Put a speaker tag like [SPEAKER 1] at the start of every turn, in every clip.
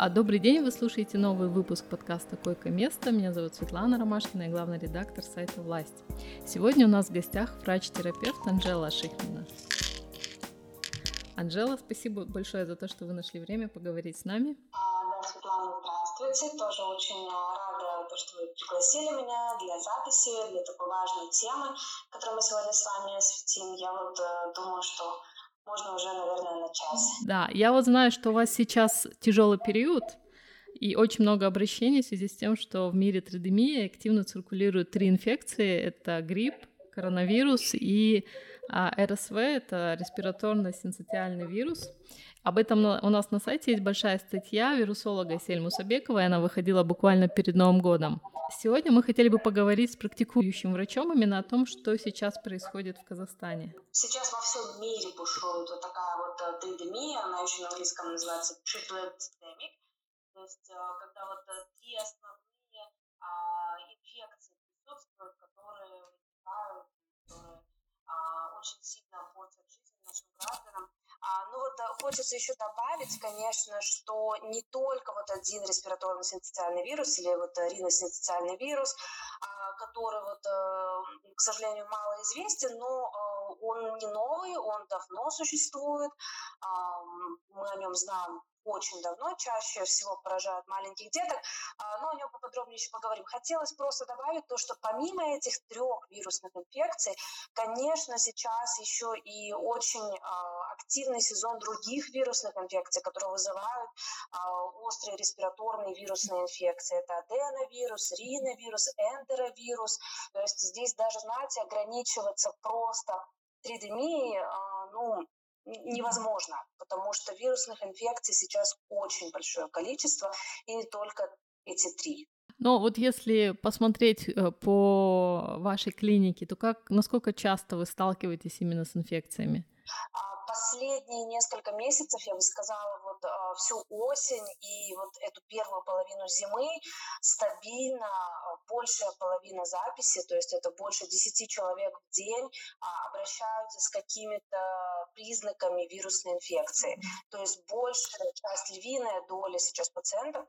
[SPEAKER 1] А добрый день, вы слушаете новый выпуск подкаста «Койко место». Меня зовут Светлана Ромашкина, я главный редактор сайта «Власть». Сегодня у нас в гостях врач-терапевт Анжела Шихмина. Анжела, спасибо большое за то, что вы нашли время поговорить с нами.
[SPEAKER 2] А, да, Светлана, здравствуйте. Тоже очень рада, что вы пригласили меня для записи, для такой важной темы, которую мы сегодня с вами осветим. Я вот э, думаю, что можно уже, наверное, начать.
[SPEAKER 1] Да, я вот знаю, что у вас сейчас тяжелый период, и очень много обращений в связи с тем, что в мире тридемии активно циркулируют три инфекции. Это грипп, коронавирус и а, РСВ, это респираторно-синцитиальный вирус. Об этом у нас на сайте есть большая статья вирусолога Сельму Сабековой, она выходила буквально перед Новым годом. Сегодня мы хотели бы поговорить с практикующим врачом именно о том, что сейчас происходит в Казахстане.
[SPEAKER 2] Сейчас во всем мире бушует вот такая вот э, тридемия, она еще на английском называется triplet epidemic, то есть э, когда вот э, три основные а, инфекции присутствуют, которые которые а, очень сильно портят жизнь нашим гражданам. А, ну вот хочется еще добавить, конечно, что не только вот один респираторный синцитиальный вирус или вот риносинцитиальный вирус, а, который вот, э, к сожалению, мало известен, но э, он не новый, он давно существует, а, мы о нем знаем очень давно, чаще всего поражают маленьких деток, а, но о нем поподробнее еще поговорим. Хотелось просто добавить то, что помимо этих трех вирусных инфекций, конечно, сейчас еще и очень а, активный сезон других вирусных инфекций, которые вызывают а, острые респираторные вирусные инфекции. Это аденовирус, риновирус, энтеровирус. То есть здесь даже, знаете, ограничиваться просто тридемией, ну, невозможно, потому что вирусных инфекций сейчас очень большое количество, и не только эти три.
[SPEAKER 1] Но вот если посмотреть э, по вашей клинике, то как, насколько часто вы сталкиваетесь именно с инфекциями?
[SPEAKER 2] Последние несколько месяцев, я бы сказала, вот а, всю осень и вот эту первую половину зимы стабильно а, большая половина записи, то есть это больше 10 человек в день а, обращаются с какими-то признаками вирусной инфекции. То есть большая часть, львиная доля сейчас пациентов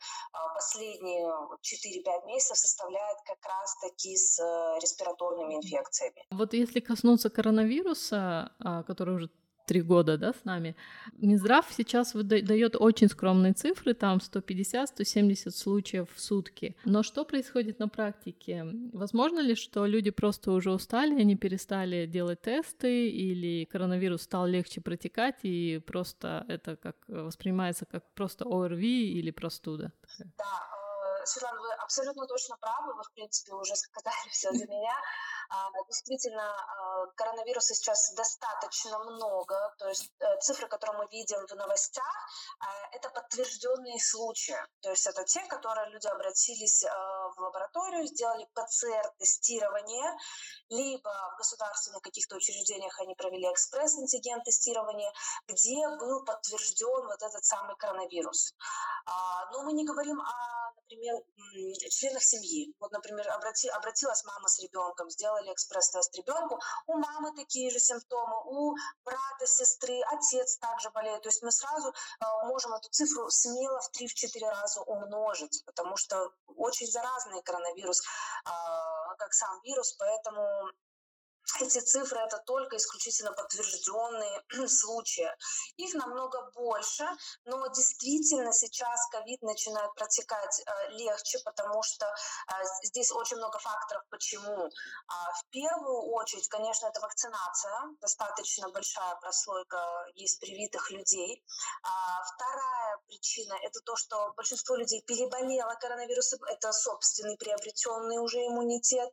[SPEAKER 2] последние 4-5 месяцев составляет как раз-таки с э, респираторными инфекциями.
[SPEAKER 1] Вот если коснуться коронавируса, который уже три года, да, с нами. Минздрав сейчас выдает очень скромные цифры, там 150-170 случаев в сутки. Но что происходит на практике? Возможно ли, что люди просто уже устали, они перестали делать тесты, или коронавирус стал легче протекать, и просто это как воспринимается как просто ОРВИ или простуда?
[SPEAKER 2] Да, э, Светлана, вы абсолютно точно правы, вы, в принципе, уже сказали все за меня. А, действительно, а, коронавируса сейчас достаточно много, то есть э, цифры, которые мы видим в новостях, а, это подтвержденные случаи. То есть это те, которые люди обратились в лабораторию, сделали ПЦР-тестирование, либо в государственных каких-то учреждениях они провели экспресс-антиген-тестирование, где был подтвержден вот этот самый коронавирус. Но мы не говорим о, например, членах семьи. Вот, например, обрати, обратилась мама с ребенком, сделала сделали экспресс-тест ребенку, у мамы такие же симптомы, у брата, сестры, отец также болеет. То есть мы сразу э, можем эту цифру смело в 3-4 раза умножить, потому что очень заразный коронавирус, а, как сам вирус, поэтому эти цифры это только исключительно подтвержденные случаи. Их намного больше, но действительно сейчас ковид начинает протекать э, легче, потому что э, здесь очень много факторов, почему. А, в первую очередь, конечно, это вакцинация, достаточно большая прослойка есть привитых людей. А, вторая причина это то, что большинство людей переболело коронавирусом, это собственный приобретенный уже иммунитет.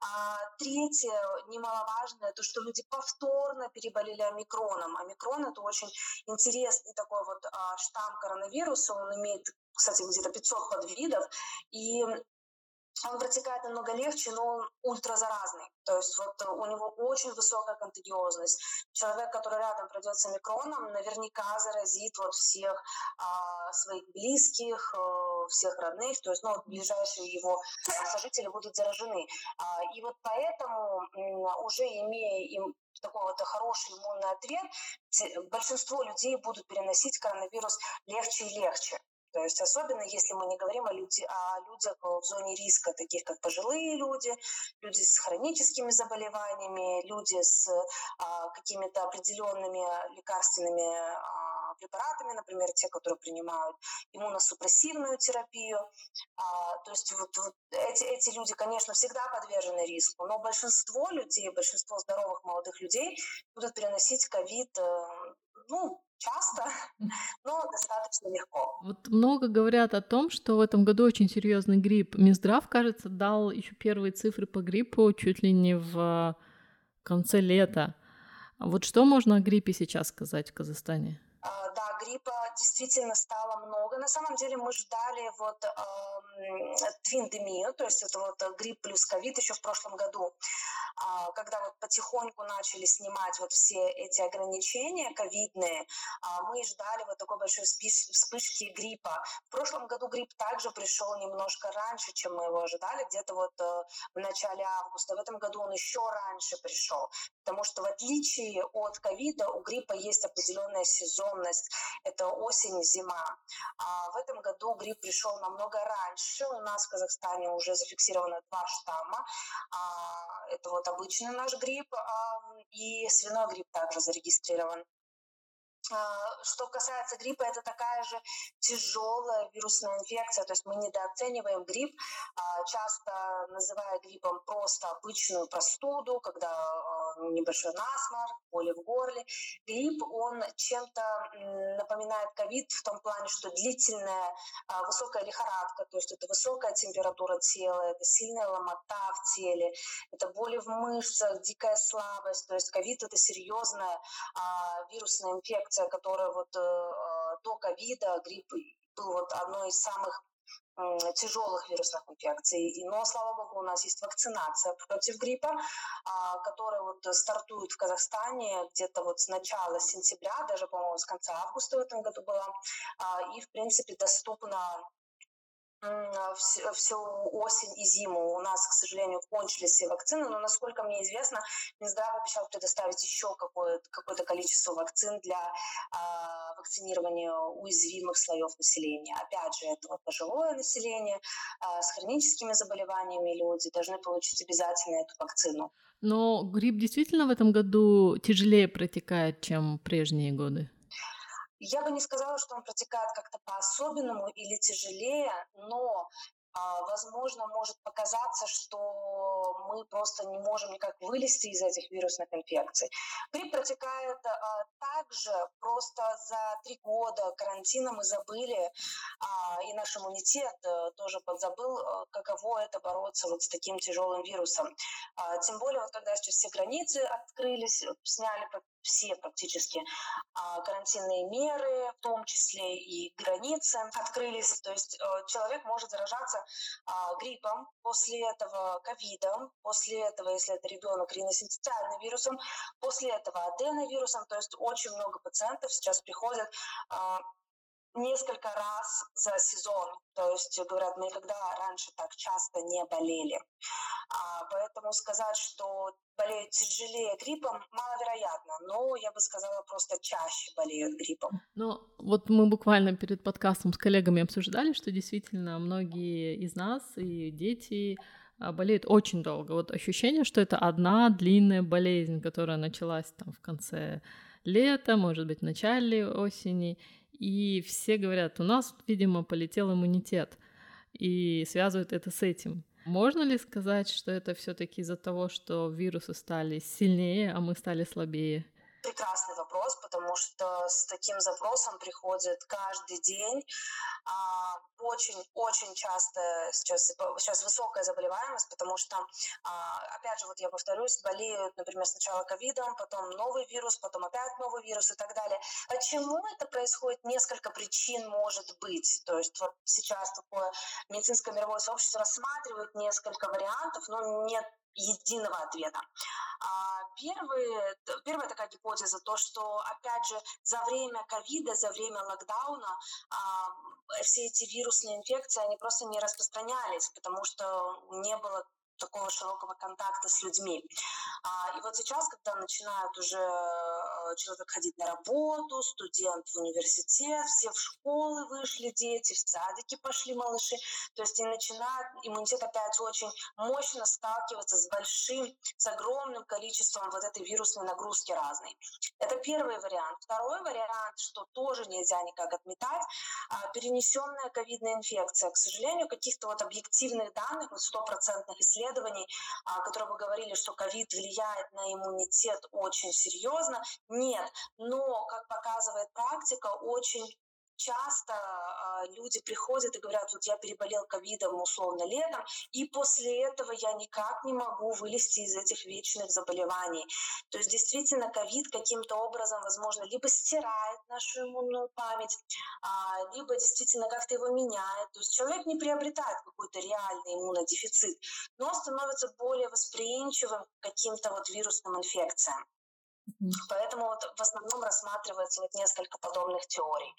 [SPEAKER 2] А, третье, немало немаловажное, то, что люди повторно переболели омикроном. Омикрон – это очень интересный такой вот а, штамм коронавируса, он имеет, кстати, где-то 500 подвидов, и он протекает намного легче, но он ультразаразный. То есть вот у него очень высокая контагиозность. Человек, который рядом пройдет с омикроном, наверняка заразит вот всех а, своих близких, а, всех родных, то есть ну, ближайшие его сожители будут заражены. А, и вот поэтому, уже имея им такой вот хороший иммунный ответ, большинство людей будут переносить коронавирус легче и легче. То есть особенно если мы не говорим о, люди, о людях в зоне риска, таких как пожилые люди, люди с хроническими заболеваниями, люди с а, какими-то определенными лекарственными а, препаратами, например, те, которые принимают иммуносупрессивную терапию. А, то есть вот, вот эти, эти люди, конечно, всегда подвержены риску, но большинство людей, большинство здоровых молодых людей будут переносить ковид, э, ну, часто, но достаточно легко.
[SPEAKER 1] Вот много говорят о том, что в этом году очень серьезный грипп. Минздрав, кажется, дал еще первые цифры по гриппу чуть ли не в конце лета. Вот что можно о гриппе сейчас сказать в Казахстане?
[SPEAKER 2] А, да, гриппа действительно стало много. На самом деле мы ждали вот э, то есть это вот грипп плюс ковид еще в прошлом году. А, когда вот потихоньку начали снимать вот все эти ограничения ковидные, а, мы ждали вот такой большой вспышки гриппа. В прошлом году грипп также пришел немножко раньше, чем мы его ожидали, где-то вот э, в начале августа. В этом году он еще раньше пришел, потому что в отличие от ковида у гриппа есть определенная сезонность. Это осень, зима. А в этом году грипп пришел намного раньше. У нас в Казахстане уже зафиксировано два штамма. Это вот обычный наш грипп, и свиной грипп также зарегистрирован. А, что касается гриппа, это такая же тяжелая вирусная инфекция, то есть мы недооцениваем грипп, а, часто называя гриппом просто обычную простуду, когда а, небольшой насморк, боли в горле. Грипп, он чем-то напоминает ковид в том плане, что длительная высокая лихорадка, то есть это высокая температура тела, это сильная ломота в теле, это боли в мышцах, дикая слабость, то есть ковид это серьезная вирусная инфекция, которая вот э, до ковида, грипп был вот одной из самых тяжелых вирусных инфекций. Но, слава богу, у нас есть вакцинация против гриппа, а, которая вот стартует в Казахстане где-то вот с начала сентября, даже, по-моему, с конца августа в этом году была. А, и, в принципе, доступна всю, осень и зиму. У нас, к сожалению, кончились все вакцины, но, насколько мне известно, Минздрав обещал предоставить еще какое-то, какое количество вакцин для а, вакцинирования уязвимых слоев населения. Опять же, это вот пожилое население а, с хроническими заболеваниями люди должны получить обязательно эту вакцину.
[SPEAKER 1] Но грипп действительно в этом году тяжелее протекает, чем прежние годы?
[SPEAKER 2] Я бы не сказала, что он протекает как-то по-особенному или тяжелее, но а, возможно, может показаться, что мы просто не можем никак вылезти из этих вирусных инфекций. Грипп протекает а, также просто за три года карантина мы забыли, а, и наш иммунитет а, тоже подзабыл, а, каково это бороться вот с таким тяжелым вирусом. А, тем более, вот когда сейчас все границы открылись, сняли все практически а, карантинные меры, в том числе и границы открылись. То есть э, человек может заражаться а, гриппом, после этого ковидом, после этого, если это ребенок, риносинцитиальным вирусом, после этого аденовирусом. То есть очень много пациентов сейчас приходят а, несколько раз за сезон. То есть, говорят, мы никогда раньше так часто не болели. А, поэтому сказать, что болеют тяжелее гриппом, маловероятно, но я бы сказала, просто чаще болеют гриппом.
[SPEAKER 1] Ну, вот мы буквально перед подкастом с коллегами обсуждали, что действительно многие из нас и дети а, болеют очень долго. Вот ощущение, что это одна длинная болезнь, которая началась там в конце лета, может быть, в начале осени, и все говорят, у нас, видимо, полетел иммунитет, и связывают это с этим. Можно ли сказать, что это все-таки из-за того, что вирусы стали сильнее, а мы стали слабее?
[SPEAKER 2] Прекрасный вопрос, потому что с таким запросом приходит каждый день. Очень-очень а, часто сейчас, сейчас высокая заболеваемость, потому что, а, опять же, вот я повторюсь, болеют, например, сначала ковидом, потом новый вирус, потом опять новый вирус и так далее. Почему это происходит? Несколько причин может быть. То есть вот сейчас такое медицинское мировое сообщество рассматривает несколько вариантов, но нет единого ответа. А, первый, первая такая гипотеза, то, что, опять же, за время ковида, за время локдауна а, все эти вирусные инфекции, они просто не распространялись, потому что не было такого широкого контакта с людьми. А, и вот сейчас, когда начинают уже э, человек ходить на работу, студент в университет, все в школы вышли дети, в садики пошли малыши, то есть и начинает иммунитет опять очень мощно сталкиваться с большим, с огромным количеством вот этой вирусной нагрузки разной. Это первый вариант. Второй вариант, что тоже нельзя никак отметать, а, перенесенная ковидная инфекция. К сожалению, каких-то вот объективных данных, вот стопроцентных исследований, а, которые бы говорили, что ковид влияет на иммунитет очень серьезно, нет. Но, как показывает практика, очень часто э, люди приходят и говорят, вот я переболел ковидом условно летом, и после этого я никак не могу вылезти из этих вечных заболеваний. То есть действительно ковид каким-то образом, возможно, либо стирает нашу иммунную память, а, либо действительно как-то его меняет. То есть человек не приобретает какой-то реальный иммунодефицит, но становится более восприимчивым к каким-то вот вирусным инфекциям. Поэтому вот в основном рассматривается вот несколько подобных теорий.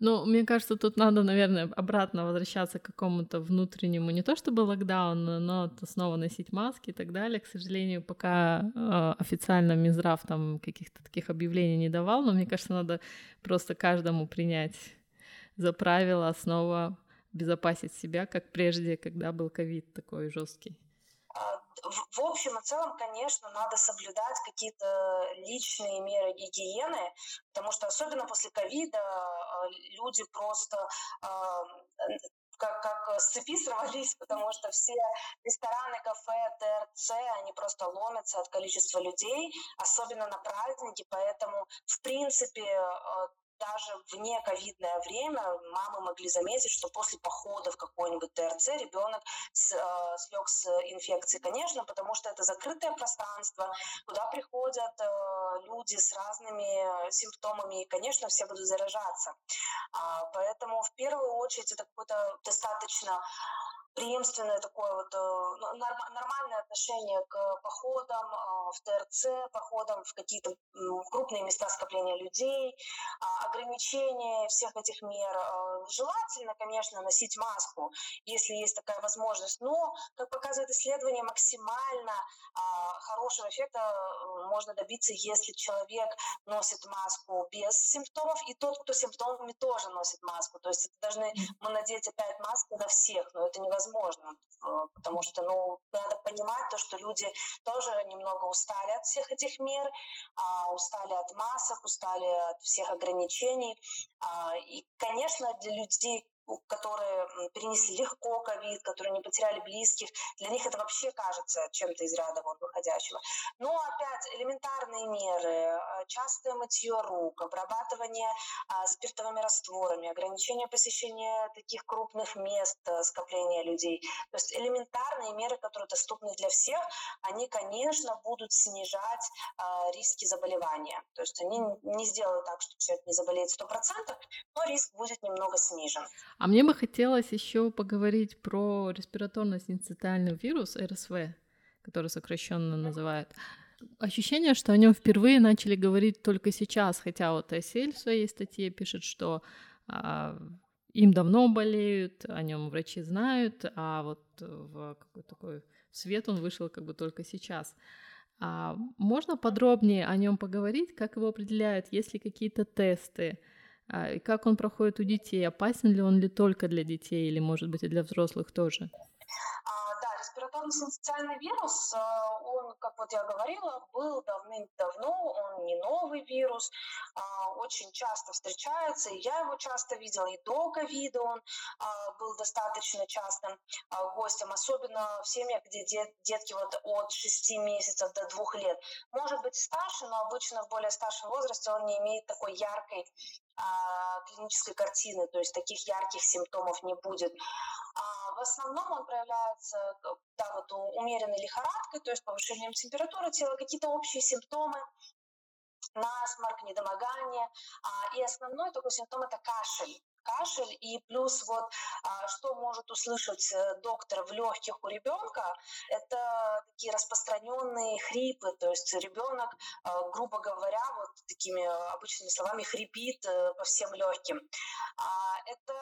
[SPEAKER 1] Ну, мне кажется, тут надо, наверное, обратно возвращаться к какому-то внутреннему, не то чтобы локдауну, но снова носить маски и так далее. К сожалению, пока э, официально Минздрав там каких-то таких объявлений не давал, но мне кажется, надо просто каждому принять за правило снова безопасить себя, как прежде, когда был ковид такой жесткий
[SPEAKER 2] в, общем и целом, конечно, надо соблюдать какие-то личные меры гигиены, потому что особенно после ковида а, люди просто а, как, как с цепи сорвались, потому что все рестораны, кафе, ТРЦ, они просто ломятся от количества людей, особенно на праздники, поэтому, в принципе, а, даже вне ковидное время мамы могли заметить, что после похода в какой-нибудь ТРЦ ребенок с, э, слег с инфекцией, конечно, потому что это закрытое пространство, куда приходят э, люди с разными симптомами, и, конечно, все будут заражаться. А, поэтому в первую очередь это какое-то достаточно преемственное такое вот э, нормальное отношение к походам э, в ТРЦ, походам в какие-то крупные места скопления людей, а, ограничение всех этих мер. Э, желательно, конечно, носить маску, если есть такая возможность, но, как показывает исследование, максимально а, хорошего эффекта можно добиться, если человек носит маску без симптомов, и тот, кто симптомами, тоже носит маску. То есть это должны мы надеть опять маску на всех, но это невозможно невозможно, э, потому что, ну, надо понимать то, что люди тоже немного устали от всех этих мер, а, устали от масок, устали от всех ограничений. А, и, конечно, для людей, которые перенесли легко ковид, которые не потеряли близких, для них это вообще кажется чем-то из ряда вон выходящего. Но опять элементарные меры, э, частое мытье рук, обрабатывание а, спиртовыми растворами, ограничение посещения таких крупных мест э, скопления людей. То есть элементарные меры, которые доступны для всех, они, конечно, будут снижать а, риски заболевания. То есть они не сделают так, что человек не заболеет 100%, но риск будет немного снижен.
[SPEAKER 1] А мне бы хотелось еще поговорить про респираторно-синцитиальный вирус РСВ, который сокращенно называют. Ощущение, что о нем впервые начали говорить только сейчас, хотя вот Эсель в своей статье пишет, что а, им давно болеют, о нем врачи знают, а вот в какой такой свет он вышел как бы только сейчас. А можно подробнее о нем поговорить, как его определяют, есть ли какие-то тесты, как он проходит у детей? Опасен ли он ли только для детей или, может быть, и для взрослых тоже?
[SPEAKER 2] А, да, респираторно-синцитиальный вирус, э, он, как вот я говорила, был давным-давно, он не новый вирус, а, очень часто встречается, и я его часто видела, и до ковида он был достаточно частым гостем, особенно в семьях, где детки вот от 6 месяцев до 2 лет. Может быть старше, но обычно в более старшем возрасте он не имеет такой яркой а, клинической картины, то есть таких ярких симптомов не будет. В основном он проявляется да, вот умеренной лихорадкой, то есть повышением температуры тела, какие-то общие симптомы, насморк, недомогание. А, и основной такой симптом – это кашель кашель и плюс вот а, что может услышать э, доктор в легких у ребенка, это такие распространенные хрипы, то есть ребенок, а, грубо говоря, вот такими обычными словами хрипит э, по всем легким. А, это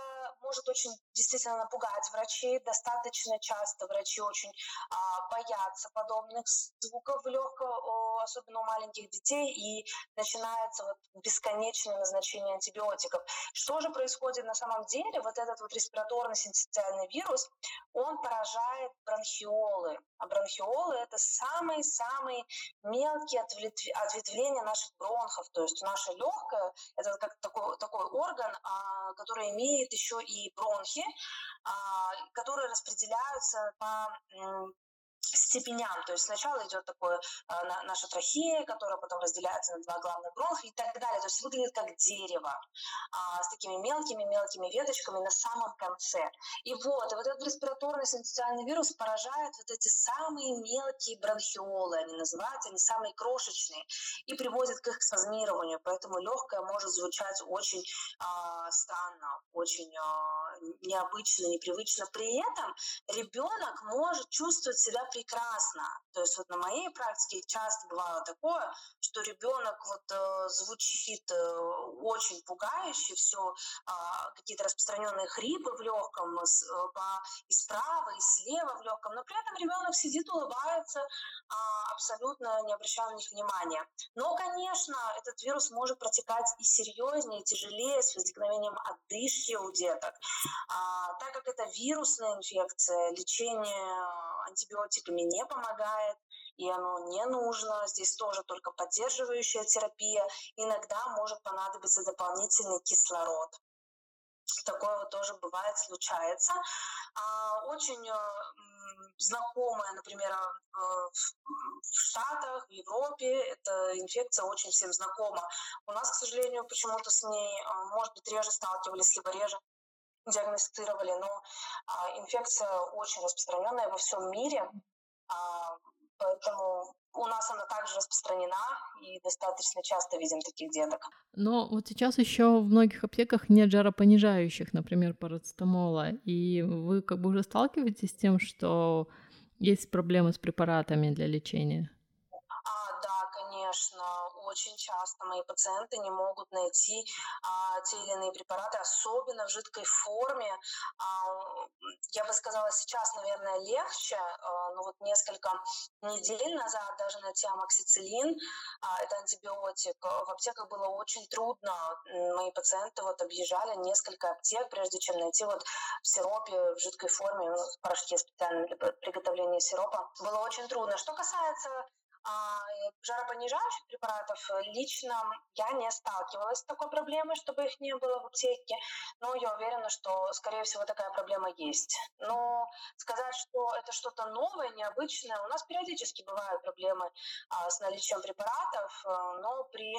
[SPEAKER 2] может очень действительно напугать врачей. Достаточно часто врачи очень а, боятся подобных звуков легкого, особенно у маленьких детей, и начинается вот бесконечное назначение антибиотиков. Что же происходит на самом деле? Вот этот вот респираторный синтетиальный вирус, он поражает бронхиолы. А бронхиолы – это самые-самые мелкие ответвления наших бронхов. То есть наше легкое – это как такой, такой орган, а, который имеет еще и бронхи, а, которые распределяются по степеням. То есть сначала идет такое э, наша трахея, которая потом разделяется на два главных бронха и так далее. То есть выглядит как дерево а, с такими мелкими-мелкими веточками на самом конце. И вот, и вот этот респираторный синтетиальный вирус поражает вот эти самые мелкие бронхиолы, они называются, они самые крошечные, и приводит к их спазмированию. Поэтому легкое может звучать очень а, странно, очень а, необычно, непривычно. При этом ребенок может чувствовать себя прекрасно. То есть вот на моей практике часто бывало такое, что ребенок вот э, звучит э, очень пугающе, все э, какие-то распространенные хрипы в легком, э, по, и справа, и слева в легком, но при этом ребенок сидит, улыбается, э, абсолютно не обращая на них внимания. Но, конечно, этот вирус может протекать и серьезнее, и тяжелее, с возникновением отдышки у деток. А, так как это вирусная инфекция, лечение антибиотиками не помогает, и оно не нужно. Здесь тоже только поддерживающая терапия. Иногда может понадобиться дополнительный кислород. Такое вот тоже бывает, случается. А, очень э, знакомая, например, э, в Штатах, в Европе, эта инфекция очень всем знакома. У нас, к сожалению, почему-то с ней, э, может быть, реже сталкивались, либо реже диагностировали, но а, инфекция очень распространенная во всем мире, поэтому у нас она также распространена и достаточно часто видим таких деток.
[SPEAKER 1] Но вот сейчас еще в многих аптеках нет жаропонижающих, например, парацетамола, и вы как бы уже сталкиваетесь с тем, что есть проблемы с препаратами для лечения?
[SPEAKER 2] конечно, очень часто мои пациенты не могут найти а, те или иные препараты, особенно в жидкой форме. А, я бы сказала, сейчас, наверное, легче, а, но вот несколько недель назад даже найти амоксициллин, а, это антибиотик, в аптеках было очень трудно. Мои пациенты вот объезжали несколько аптек, прежде чем найти вот в сиропе, в жидкой форме, в порошке специальном для приготовления сиропа. Было очень трудно. Что касается а жаропонижающих препаратов э, лично я не сталкивалась с такой проблемой, чтобы их не было в аптеке, но я уверена, что, скорее всего, такая проблема есть. Но сказать, что это что-то новое, необычное, у нас периодически бывают проблемы а, с наличием препаратов, а, но при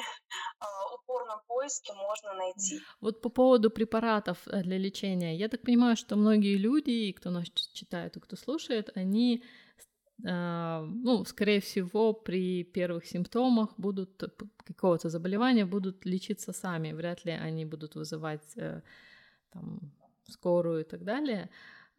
[SPEAKER 2] а, упорном поиске можно найти.
[SPEAKER 1] Вот по поводу препаратов для лечения, я так понимаю, что многие люди, кто нас читает и кто слушает, они ну, скорее всего, при первых симптомах будут какого-то заболевания будут лечиться сами, вряд ли они будут вызывать э, там, скорую и так далее.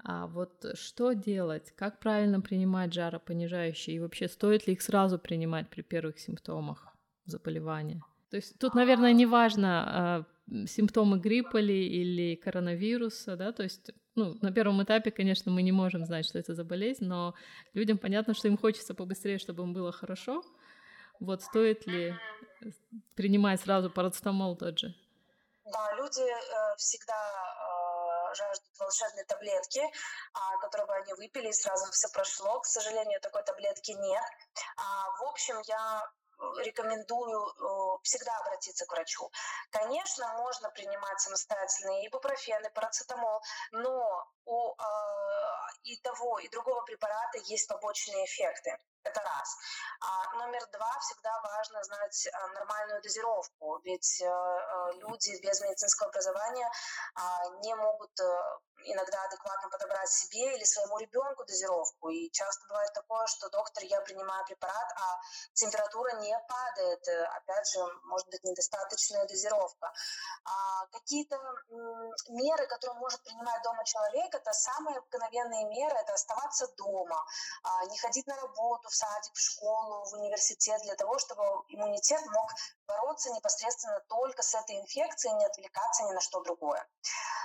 [SPEAKER 1] А вот что делать? Как правильно принимать жаропонижающие? И вообще, стоит ли их сразу принимать при первых симптомах заболевания? То есть тут, наверное, не важно, а, симптомы гриппа ли или коронавируса, да, то есть ну, на первом этапе, конечно, мы не можем знать, что это за болезнь, но людям понятно, что им хочется побыстрее, чтобы им было хорошо. Вот стоит ли принимать сразу парацетамол тот же?
[SPEAKER 2] Да, люди э, всегда э, жаждут волшебной таблетки, а, которые бы они выпили, и сразу все прошло. К сожалению, такой таблетки нет. А, в общем, я рекомендую э, всегда обратиться к врачу. Конечно, можно принимать самостоятельно ибупрофен, и парацетамол, но у э, и того, и другого препарата есть побочные эффекты. Это раз. А номер два, всегда важно знать а, нормальную дозировку, ведь а, люди без медицинского образования а, не могут иногда адекватно подобрать себе или своему ребенку дозировку. И часто бывает такое, что доктор, я принимаю препарат, а температура не падает. Опять же, может быть недостаточная дозировка. А какие-то меры, которые может принимать дома человек, это самые обыкновенные меры, это оставаться дома, а не ходить на работу в садик, в школу, в университет для того, чтобы иммунитет мог бороться непосредственно только с этой инфекцией, не отвлекаться ни на что другое.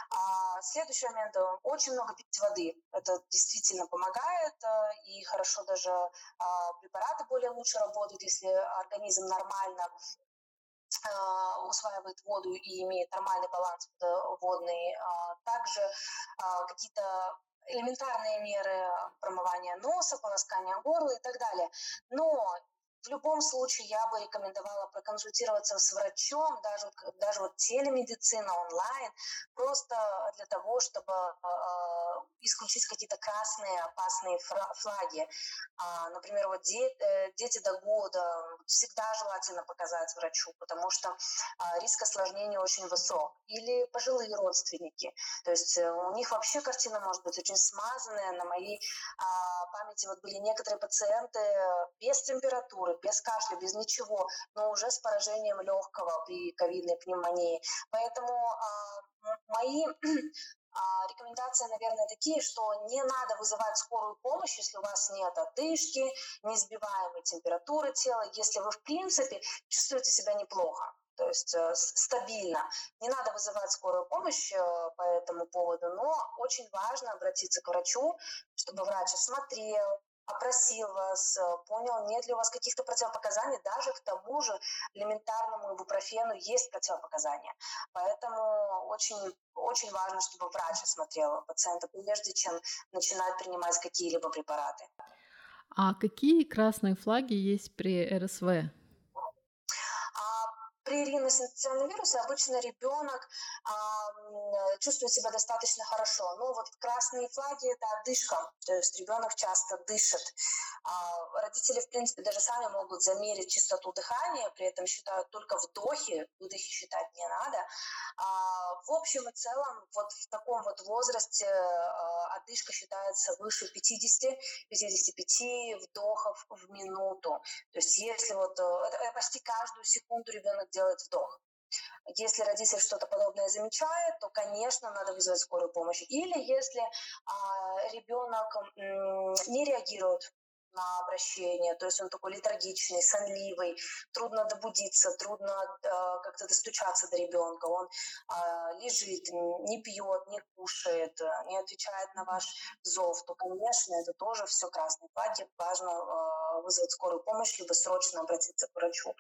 [SPEAKER 2] А следующий момент. Очень много пить воды. Это действительно помогает. Э, и хорошо даже а, препараты более лучше работают, если организм нормально а, усваивает воду и имеет нормальный баланс водный. А, также какие-то элементарные меры промывания носа, полоскания горла и так далее. Но в любом случае я бы рекомендовала проконсультироваться с врачом, даже, даже вот телемедицина онлайн, просто для того, чтобы э, исключить какие-то красные опасные флаги. А, например, вот де, э, дети до года всегда желательно показать врачу, потому что а, риск осложнения очень высок. Или пожилые родственники. То есть э, у них вообще картина может быть очень смазанная. На моей а, памяти вот были некоторые пациенты без температуры, без кашля, без ничего, но уже с поражением легкого при ковидной пневмонии. Поэтому а, мои а, рекомендации, наверное, такие, что не надо вызывать скорую помощь, если у вас нет одышки, неизбиваемой температуры тела, если вы, в принципе, чувствуете себя неплохо то есть э, стабильно. Не надо вызывать скорую помощь э, по этому поводу, но очень важно обратиться к врачу, чтобы врач осмотрел, опросил вас, э, понял, нет ли у вас каких-то противопоказаний, даже к тому же элементарному ибупрофену есть противопоказания. Поэтому очень, очень важно, чтобы врач осмотрел пациента, прежде чем начинать принимать какие-либо препараты.
[SPEAKER 1] А какие красные флаги есть при РСВ?
[SPEAKER 2] При риносинцитионном вирусе обычно ребенок а, чувствует себя достаточно хорошо. Но вот красные флаги – это одышка, то есть ребенок часто дышит. А, родители, в принципе, даже сами могут замерить частоту дыхания, при этом считают только вдохи, выдохи считать не надо. А, в общем и целом, вот в таком вот возрасте а, одышка считается выше 50-55 вдохов в минуту. То есть если вот э, почти каждую секунду ребенок делает вдох. Если родитель что-то подобное замечает, то, конечно, надо вызвать скорую помощь. Или если а, ребенок м, не реагирует на обращение, то есть он такой летаргичный, сонливый, трудно добудиться, трудно э, как-то достучаться до ребенка, он э, лежит, не пьет, не кушает, не отвечает на ваш зов, то, конечно, это тоже все красные флаги, важно э, вызвать скорую помощь, либо срочно обратиться к врачу.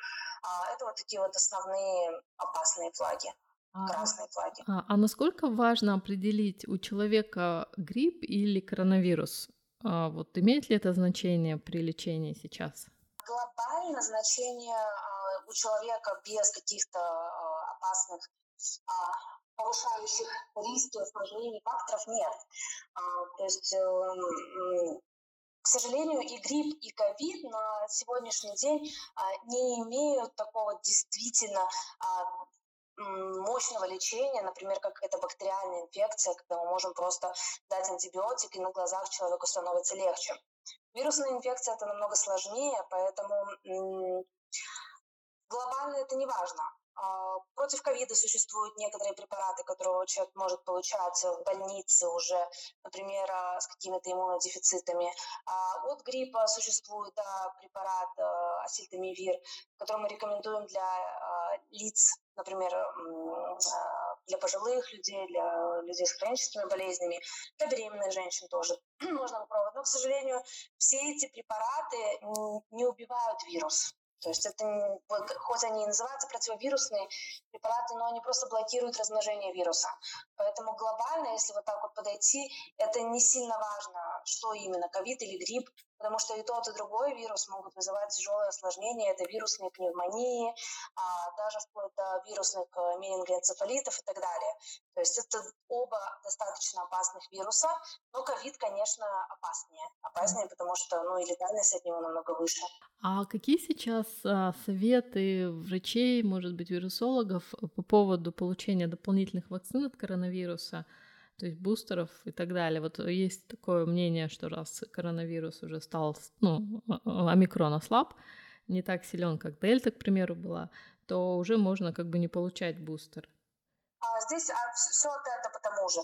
[SPEAKER 2] А это вот такие вот основные опасные флаги. А, красные флаги.
[SPEAKER 1] А, а насколько важно определить у человека грипп или коронавирус? А вот имеет ли это значение при лечении сейчас?
[SPEAKER 2] Глобально значение а, у человека без каких-то а, опасных повышающих риски осложнений факторов нет. То есть эм, к сожалению, и грипп, и ковид на сегодняшний день не имеют такого действительно мощного лечения, например, как это бактериальная инфекция, когда мы можем просто дать антибиотик, и на глазах человеку становится легче. Вирусная инфекция это намного сложнее, поэтому глобально это не важно. А, против ковида существуют некоторые препараты, которые человек может получать в больнице уже, например, а, с какими-то иммунодефицитами. А, от гриппа существует да, препарат асильтамивир, который мы рекомендуем для лиц, например, для пожилых людей, для людей с хроническими болезнями, для беременных женщин тоже можно попробовать. Но, к сожалению, все эти препараты не убивают вирус. То есть это, хоть они и называются противовирусные препараты, но они просто блокируют размножение вируса. Поэтому глобально, если вот так вот подойти, это не сильно важно, что именно, ковид или грипп, потому что и тот, и другой вирус могут вызывать тяжелые осложнения. Это вирусные пневмонии, а даже вплоть до вирусных э, менингоэнцефалитов и так далее. То есть это оба достаточно опасных вируса, но ковид, конечно, опаснее. Опаснее, потому что ну, и летальность от него намного выше.
[SPEAKER 1] А какие сейчас а, советы врачей, может быть, вирусологов по поводу получения дополнительных вакцин от коронавируса? То есть бустеров и так далее. Вот есть такое мнение, что раз коронавирус уже стал, ну, омикрон ослаб, не так силен, как дельта, к примеру, была, то уже можно как бы не получать бустер.
[SPEAKER 2] А здесь а, все это по тому же.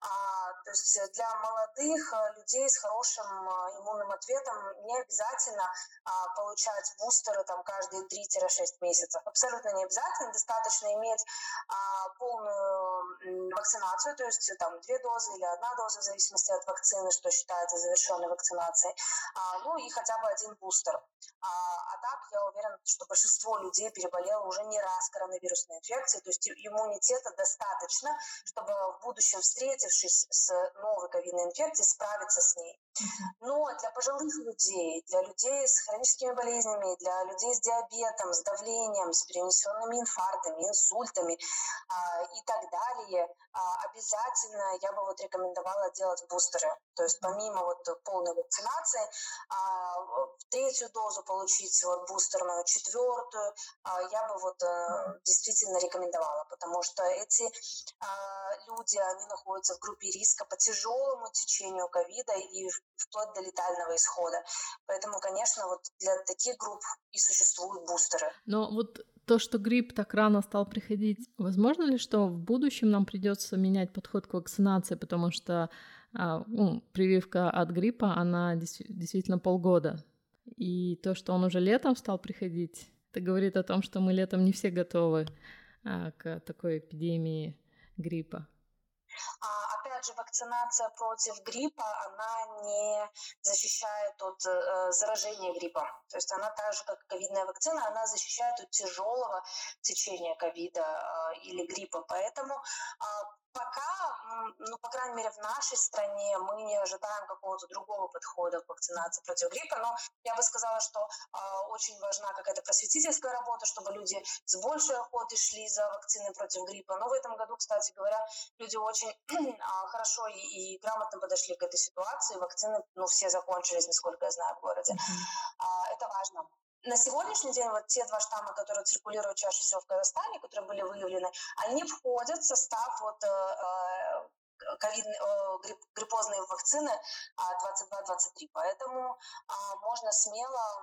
[SPEAKER 2] А, то есть для молодых э, людей с хорошим а, иммунным ответом не обязательно а, получать бустеры там, каждые 3-6 месяцев. Абсолютно не обязательно. Достаточно иметь а, полную вакцинацию, то есть там две дозы или одна доза в зависимости от вакцины, что считается завершенной вакцинацией. А, ну и хотя бы один бустер. А, а так я уверена, что большинство людей переболело уже не раз коронавирусной инфекцией, то есть иммунитета достаточно, чтобы в будущем, встретившись с новой ковидной инфекцией, справиться с ней. Но для пожилых людей, для людей с хроническими болезнями, для людей с диабетом, с давлением, с перенесенными инфарктами, инсультами а, и так далее, а, обязательно я бы вот рекомендовала делать бустеры. То есть помимо вот полной вакцинации, а, третью дозу получить, вот бустерную, четвертую, а, я бы вот а, действительно рекомендовала, потому что эти а, люди, они находятся в группе риска по тяжелому течению ковида и вплоть до летального исхода. Поэтому, конечно, вот для таких групп и существуют бустеры.
[SPEAKER 1] Но вот то, что грипп так рано стал приходить, возможно ли, что в будущем нам придется менять подход к вакцинации, потому что а, ну, прививка от гриппа, она действительно полгода. И то, что он уже летом стал приходить, это говорит о том, что мы летом не все готовы к такой эпидемии гриппа.
[SPEAKER 2] А, опять же, вакцинация против гриппа, она не защищает от э, заражения гриппом. То есть она так же, как ковидная вакцина, она защищает от тяжелого течения ковида э, или гриппа. Поэтому э, Пока, ну, по крайней мере, в нашей стране мы не ожидаем какого-то другого подхода к вакцинации против гриппа, но я бы сказала, что э, очень важна какая-то просветительская работа, чтобы люди с большей охотой шли за вакциной против гриппа. Но в этом году, кстати говоря, люди очень э, хорошо и, и грамотно подошли к этой ситуации. Вакцины, ну, все закончились, насколько я знаю, в городе. Mm-hmm. Э, это важно. На сегодняшний день вот те два штамма, которые циркулируют чаще всего в Казахстане, которые были выявлены, они входят в состав вот э, э, ковид, э, грипп, гриппозной вакцины 22-23. Поэтому а, можно смело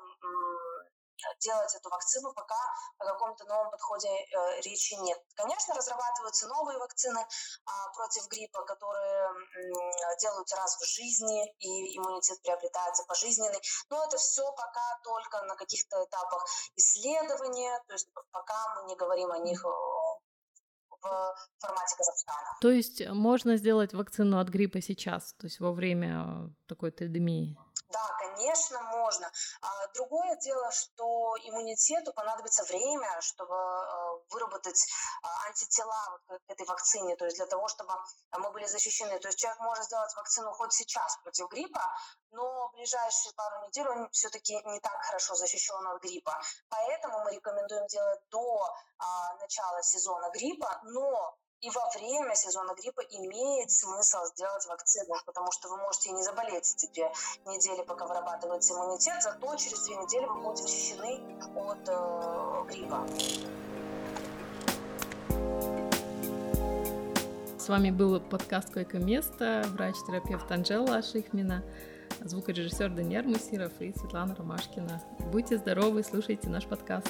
[SPEAKER 2] делать эту вакцину, пока о каком-то новом подходе э, речи нет. Конечно, разрабатываются новые вакцины а, против гриппа, которые м, делаются раз в жизни, и иммунитет приобретается пожизненный, но это все пока только на каких-то этапах исследования, то есть пока мы не говорим о них в формате Казахстана.
[SPEAKER 1] То есть можно сделать вакцину от гриппа сейчас, то есть во время такой эпидемии?
[SPEAKER 2] Да, конечно, можно. А другое дело, что иммунитету понадобится время, чтобы э, выработать а, антитела к этой вакцине, то есть для того, чтобы мы были защищены. То есть человек может сделать вакцину хоть сейчас против гриппа, но в ближайшие пару недель он все-таки не так хорошо защищен от гриппа. Поэтому мы рекомендуем делать до а, начала сезона гриппа, но и во время сезона гриппа имеет смысл сделать вакцину, потому что вы можете не заболеть эти две недели, пока вырабатывается иммунитет, зато через две недели вы будете защищены от э, гриппа.
[SPEAKER 1] С вами был подкаст «Койко-место», врач-терапевт Анжела Шихмина, звукорежиссер Даниэр Мусиров и Светлана Ромашкина. Будьте здоровы, слушайте наш подкаст.